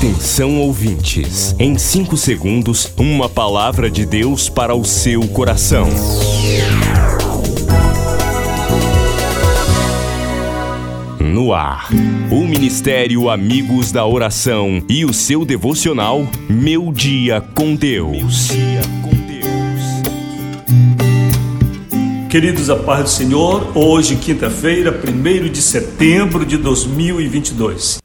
Atenção ouvintes, em 5 segundos, uma palavra de Deus para o seu coração. No ar, o Ministério Amigos da Oração e o seu devocional Meu Dia com Deus. Queridos, a paz do Senhor, hoje, quinta-feira, 1 de setembro de 2022.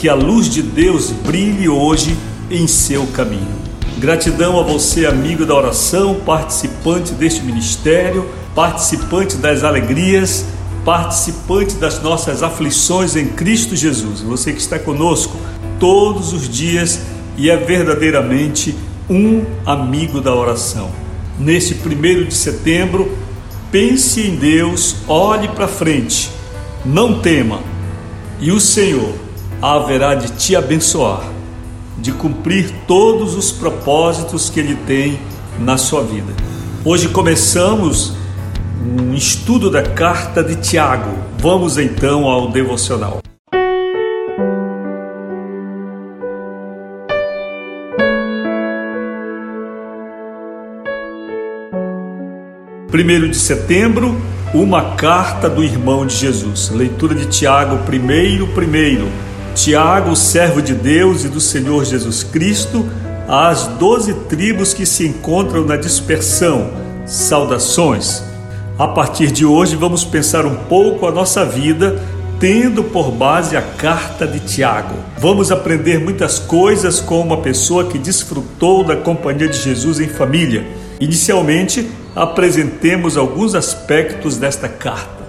Que a luz de Deus brilhe hoje em seu caminho. Gratidão a você, amigo da oração, participante deste ministério, participante das alegrias, participante das nossas aflições em Cristo Jesus. Você que está conosco todos os dias e é verdadeiramente um amigo da oração. Neste primeiro de setembro, pense em Deus, olhe para frente, não tema, e o Senhor haverá de te abençoar, de cumprir todos os propósitos que Ele tem na sua vida. Hoje começamos um estudo da carta de Tiago. Vamos então ao devocional. Primeiro de setembro, uma carta do irmão de Jesus. Leitura de Tiago, primeiro, primeiro. Tiago, servo de Deus e do Senhor Jesus Cristo, às doze tribos que se encontram na dispersão. Saudações. A partir de hoje, vamos pensar um pouco a nossa vida, tendo por base a carta de Tiago. Vamos aprender muitas coisas com uma pessoa que desfrutou da companhia de Jesus em família. Inicialmente, apresentemos alguns aspectos desta carta.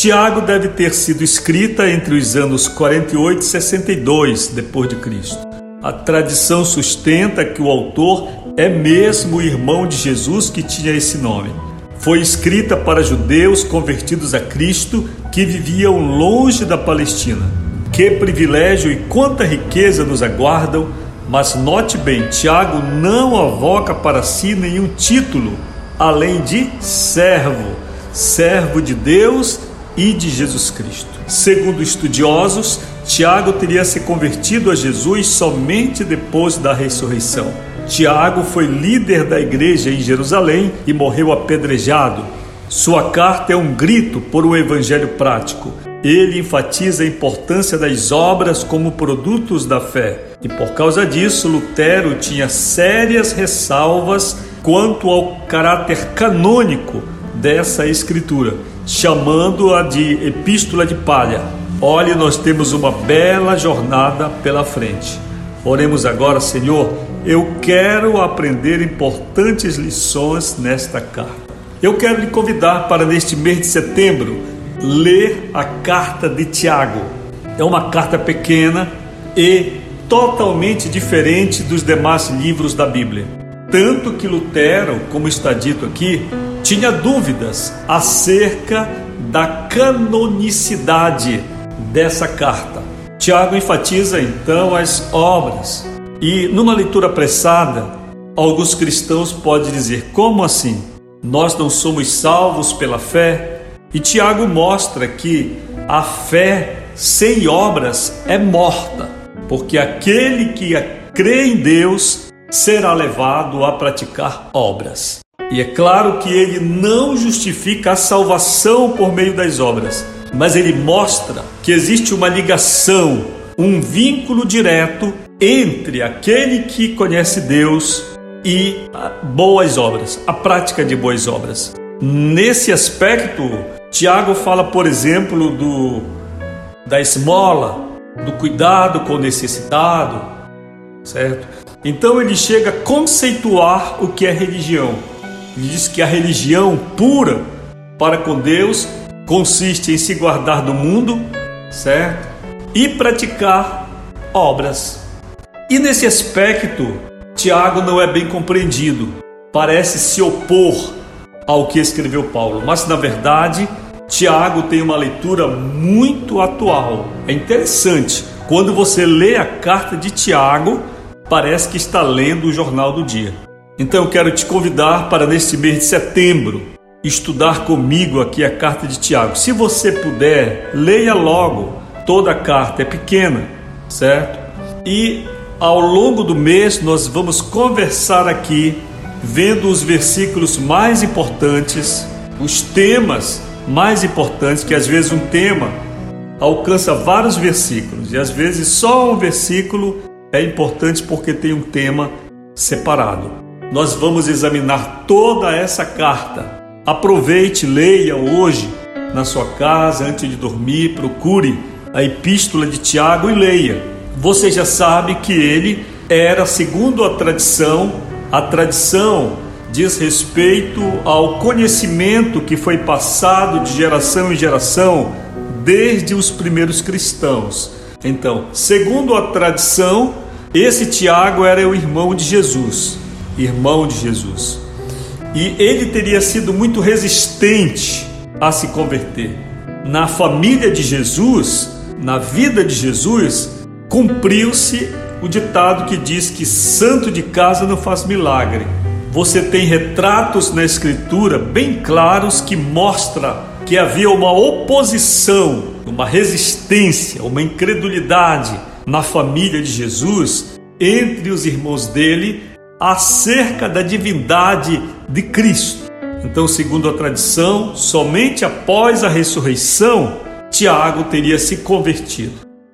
Tiago deve ter sido escrita entre os anos 48 e 62 depois de Cristo. A tradição sustenta que o autor é mesmo o irmão de Jesus que tinha esse nome. Foi escrita para judeus convertidos a Cristo que viviam longe da Palestina. Que privilégio e quanta riqueza nos aguardam, mas note bem, Tiago não avoca para si nenhum título além de servo, servo de Deus e de Jesus Cristo. Segundo estudiosos, Tiago teria se convertido a Jesus somente depois da ressurreição. Tiago foi líder da igreja em Jerusalém e morreu apedrejado. Sua carta é um grito por um evangelho prático. Ele enfatiza a importância das obras como produtos da fé. E por causa disso, Lutero tinha sérias ressalvas quanto ao caráter canônico dessa escritura chamando-a de Epístola de Palha. Olhe, nós temos uma bela jornada pela frente. Oremos agora, Senhor, eu quero aprender importantes lições nesta carta. Eu quero lhe convidar para neste mês de setembro ler a carta de Tiago. É uma carta pequena e totalmente diferente dos demais livros da Bíblia. Tanto que Lutero, como está dito aqui, tinha dúvidas acerca da canonicidade dessa carta. Tiago enfatiza então as obras e, numa leitura apressada, alguns cristãos podem dizer: como assim? Nós não somos salvos pela fé? E Tiago mostra que a fé sem obras é morta, porque aquele que crê em Deus será levado a praticar obras. E é claro que ele não justifica a salvação por meio das obras, mas ele mostra que existe uma ligação, um vínculo direto entre aquele que conhece Deus e boas obras, a prática de boas obras. Nesse aspecto, Tiago fala, por exemplo, do da esmola, do cuidado com o necessitado, certo? Então ele chega a conceituar o que é religião. Ele diz que a religião pura para com Deus consiste em se guardar do mundo, certo? E praticar obras. E nesse aspecto, Tiago não é bem compreendido. Parece se opor ao que escreveu Paulo, mas na verdade, Tiago tem uma leitura muito atual. É interessante. Quando você lê a carta de Tiago, parece que está lendo o jornal do dia. Então eu quero te convidar para neste mês de setembro estudar comigo aqui a carta de Tiago. Se você puder, leia logo toda a carta, é pequena, certo? E ao longo do mês nós vamos conversar aqui, vendo os versículos mais importantes, os temas mais importantes, que às vezes um tema alcança vários versículos e às vezes só um versículo é importante porque tem um tema separado. Nós vamos examinar toda essa carta. Aproveite, leia hoje na sua casa antes de dormir, procure a epístola de Tiago e leia. Você já sabe que ele era, segundo a tradição, a tradição diz respeito ao conhecimento que foi passado de geração em geração desde os primeiros cristãos. Então, segundo a tradição, esse Tiago era o irmão de Jesus, irmão de Jesus. E ele teria sido muito resistente a se converter. Na família de Jesus, na vida de Jesus, cumpriu-se o ditado que diz que santo de casa não faz milagre. Você tem retratos na escritura bem claros que mostra que havia uma oposição, uma resistência, uma incredulidade na família de Jesus entre os irmãos dele acerca da divindade de Cristo. Então, segundo a tradição, somente após a ressurreição Tiago teria se convertido.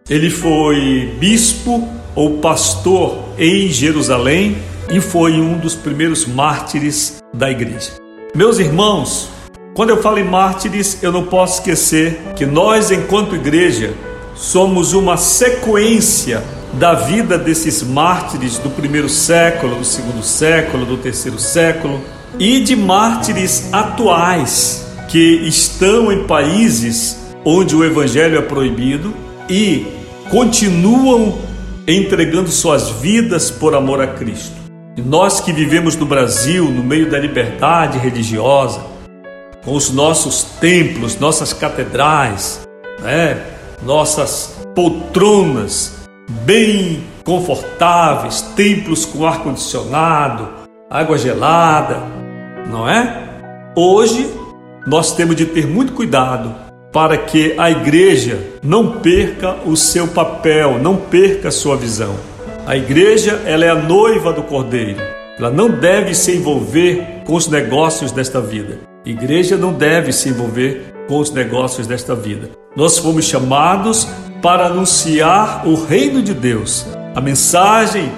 Ele foi bispo ou pastor em Jerusalém e foi um dos primeiros mártires da igreja. Meus irmãos, quando eu falo em mártires, eu não posso esquecer que nós, enquanto igreja, somos uma sequência da vida desses mártires do primeiro século, do segundo século, do terceiro século e de mártires atuais que estão em países onde o evangelho é proibido e continuam entregando suas vidas por amor a Cristo. E nós que vivemos no Brasil, no meio da liberdade religiosa, com os nossos templos, nossas catedrais, né? nossas poltronas bem confortáveis, templos com ar-condicionado, água gelada, não é? Hoje nós temos de ter muito cuidado para que a igreja não perca o seu papel, não perca a sua visão. A igreja, ela é a noiva do Cordeiro. Ela não deve se envolver com os negócios desta vida. A igreja não deve se envolver com os negócios desta vida. Nós fomos chamados para anunciar o reino de Deus. A mensagem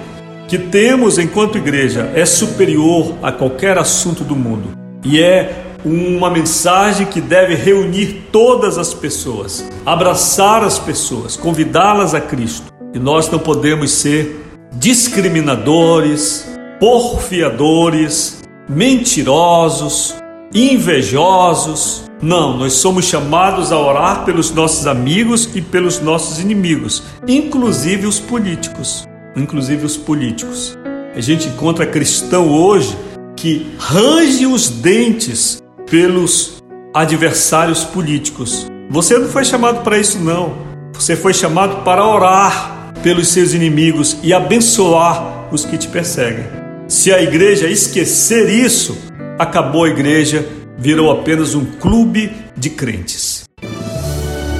que temos enquanto igreja é superior a qualquer assunto do mundo e é uma mensagem que deve reunir todas as pessoas, abraçar as pessoas, convidá-las a Cristo. E nós não podemos ser discriminadores, porfiadores, mentirosos, invejosos. Não, nós somos chamados a orar pelos nossos amigos e pelos nossos inimigos, inclusive os políticos. Inclusive os políticos. A gente encontra cristão hoje que range os dentes pelos adversários políticos. Você não foi chamado para isso, não. Você foi chamado para orar pelos seus inimigos e abençoar os que te perseguem. Se a igreja esquecer isso, acabou a igreja, virou apenas um clube de crentes.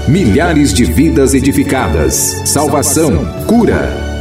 Milhares de vidas edificadas, salvação, cura.